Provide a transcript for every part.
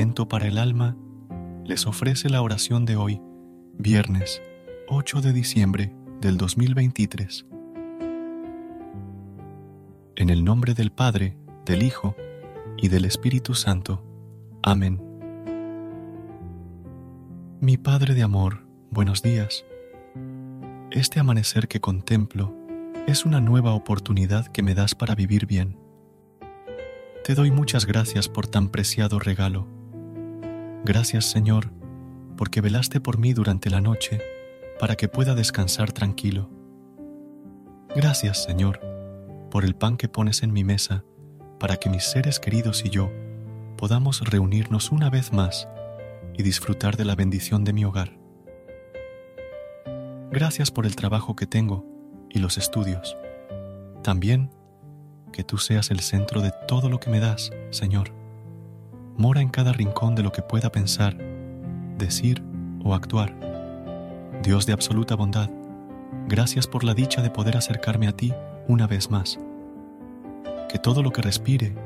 Para el alma les ofrece la oración de hoy, viernes 8 de diciembre del 2023. En el nombre del Padre, del Hijo y del Espíritu Santo. Amén. Mi Padre de amor, buenos días. Este amanecer que contemplo es una nueva oportunidad que me das para vivir bien. Te doy muchas gracias por tan preciado regalo. Gracias Señor, porque velaste por mí durante la noche para que pueda descansar tranquilo. Gracias Señor, por el pan que pones en mi mesa para que mis seres queridos y yo podamos reunirnos una vez más y disfrutar de la bendición de mi hogar. Gracias por el trabajo que tengo y los estudios. También que tú seas el centro de todo lo que me das, Señor. Mora en cada rincón de lo que pueda pensar, decir o actuar. Dios de absoluta bondad, gracias por la dicha de poder acercarme a ti una vez más. Que todo lo que respire,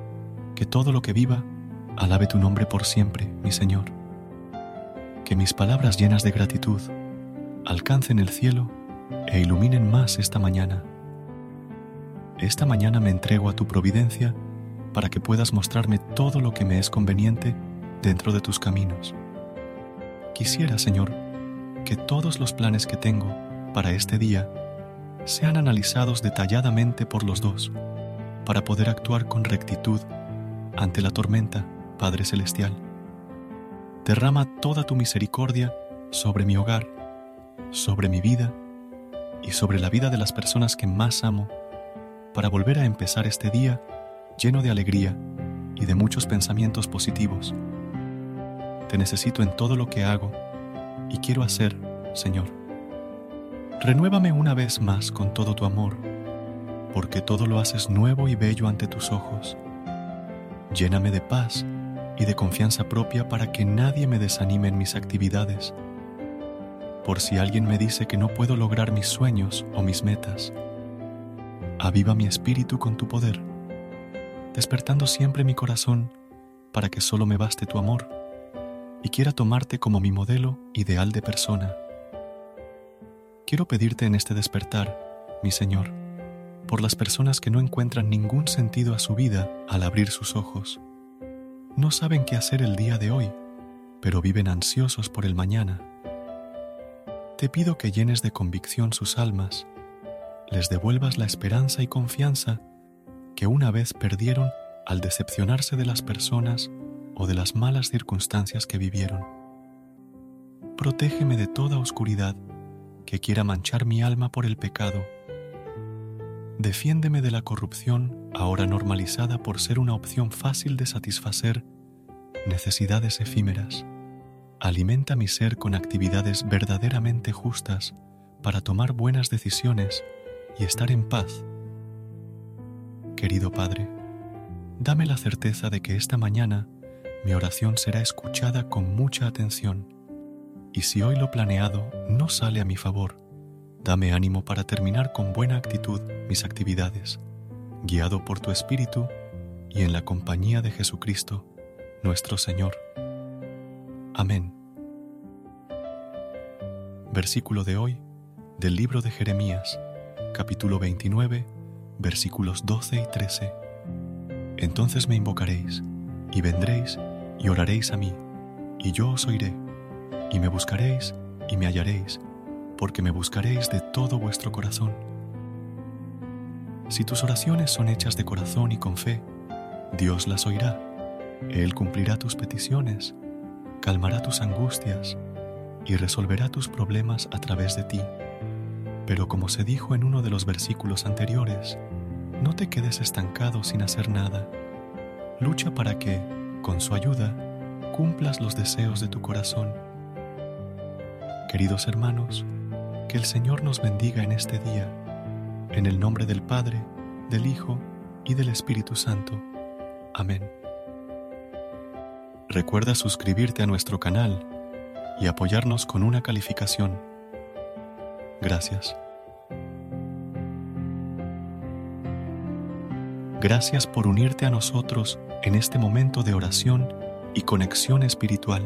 que todo lo que viva, alabe tu nombre por siempre, mi Señor. Que mis palabras llenas de gratitud alcancen el cielo e iluminen más esta mañana. Esta mañana me entrego a tu providencia para que puedas mostrarme todo lo que me es conveniente dentro de tus caminos. Quisiera, Señor, que todos los planes que tengo para este día sean analizados detalladamente por los dos, para poder actuar con rectitud ante la tormenta, Padre Celestial. Derrama toda tu misericordia sobre mi hogar, sobre mi vida y sobre la vida de las personas que más amo, para volver a empezar este día lleno de alegría y de muchos pensamientos positivos. Te necesito en todo lo que hago y quiero hacer, Señor. Renuévame una vez más con todo tu amor, porque todo lo haces nuevo y bello ante tus ojos. Lléname de paz y de confianza propia para que nadie me desanime en mis actividades. Por si alguien me dice que no puedo lograr mis sueños o mis metas, aviva mi espíritu con tu poder, despertando siempre mi corazón para que solo me baste tu amor y quiera tomarte como mi modelo ideal de persona. Quiero pedirte en este despertar, mi Señor, por las personas que no encuentran ningún sentido a su vida al abrir sus ojos. No saben qué hacer el día de hoy, pero viven ansiosos por el mañana. Te pido que llenes de convicción sus almas, les devuelvas la esperanza y confianza que una vez perdieron al decepcionarse de las personas o de las malas circunstancias que vivieron. Protégeme de toda oscuridad que quiera manchar mi alma por el pecado. Defiéndeme de la corrupción ahora normalizada por ser una opción fácil de satisfacer necesidades efímeras. Alimenta mi ser con actividades verdaderamente justas para tomar buenas decisiones y estar en paz. Querido Padre, dame la certeza de que esta mañana mi oración será escuchada con mucha atención, y si hoy lo planeado no sale a mi favor, dame ánimo para terminar con buena actitud mis actividades, guiado por tu Espíritu y en la compañía de Jesucristo, nuestro Señor. Amén. Versículo de hoy del libro de Jeremías, capítulo 29, versículos 12 y 13. Entonces me invocaréis, y vendréis, y oraréis a mí, y yo os oiré, y me buscaréis, y me hallaréis, porque me buscaréis de todo vuestro corazón. Si tus oraciones son hechas de corazón y con fe, Dios las oirá. Él cumplirá tus peticiones, calmará tus angustias, y resolverá tus problemas a través de ti. Pero como se dijo en uno de los versículos anteriores, no te quedes estancado sin hacer nada. Lucha para que, con su ayuda, cumplas los deseos de tu corazón. Queridos hermanos, que el Señor nos bendiga en este día, en el nombre del Padre, del Hijo y del Espíritu Santo. Amén. Recuerda suscribirte a nuestro canal y apoyarnos con una calificación. Gracias. Gracias por unirte a nosotros en este momento de oración y conexión espiritual.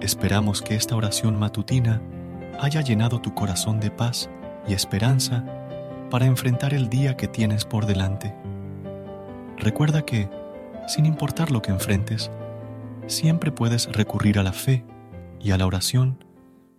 Esperamos que esta oración matutina haya llenado tu corazón de paz y esperanza para enfrentar el día que tienes por delante. Recuerda que, sin importar lo que enfrentes, siempre puedes recurrir a la fe y a la oración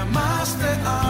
Porque me amaste a